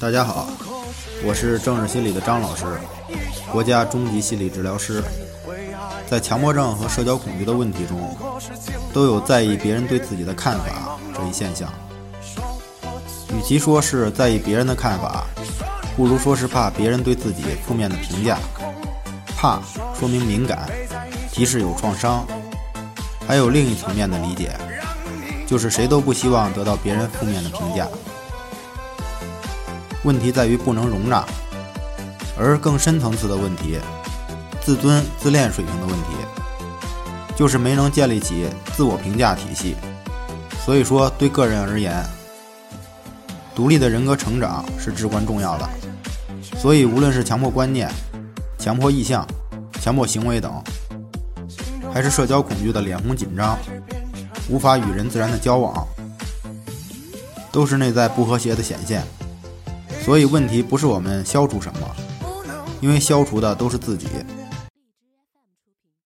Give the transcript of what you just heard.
大家好，我是政治心理的张老师，国家中级心理治疗师。在强迫症和社交恐惧的问题中，都有在意别人对自己的看法这一现象。与其说是在意别人的看法，不如说是怕别人对自己负面的评价。怕说明敏感，提示有创伤。还有另一层面的理解，就是谁都不希望得到别人负面的评价。问题在于不能容纳，而更深层次的问题，自尊自恋水平的问题，就是没能建立起自我评价体系。所以说，对个人而言，独立的人格成长是至关重要的。所以，无论是强迫观念、强迫意向、强迫行为等，还是社交恐惧的脸红紧张、无法与人自然的交往，都是内在不和谐的显现。所以，问题不是我们消除什么，因为消除的都是自己。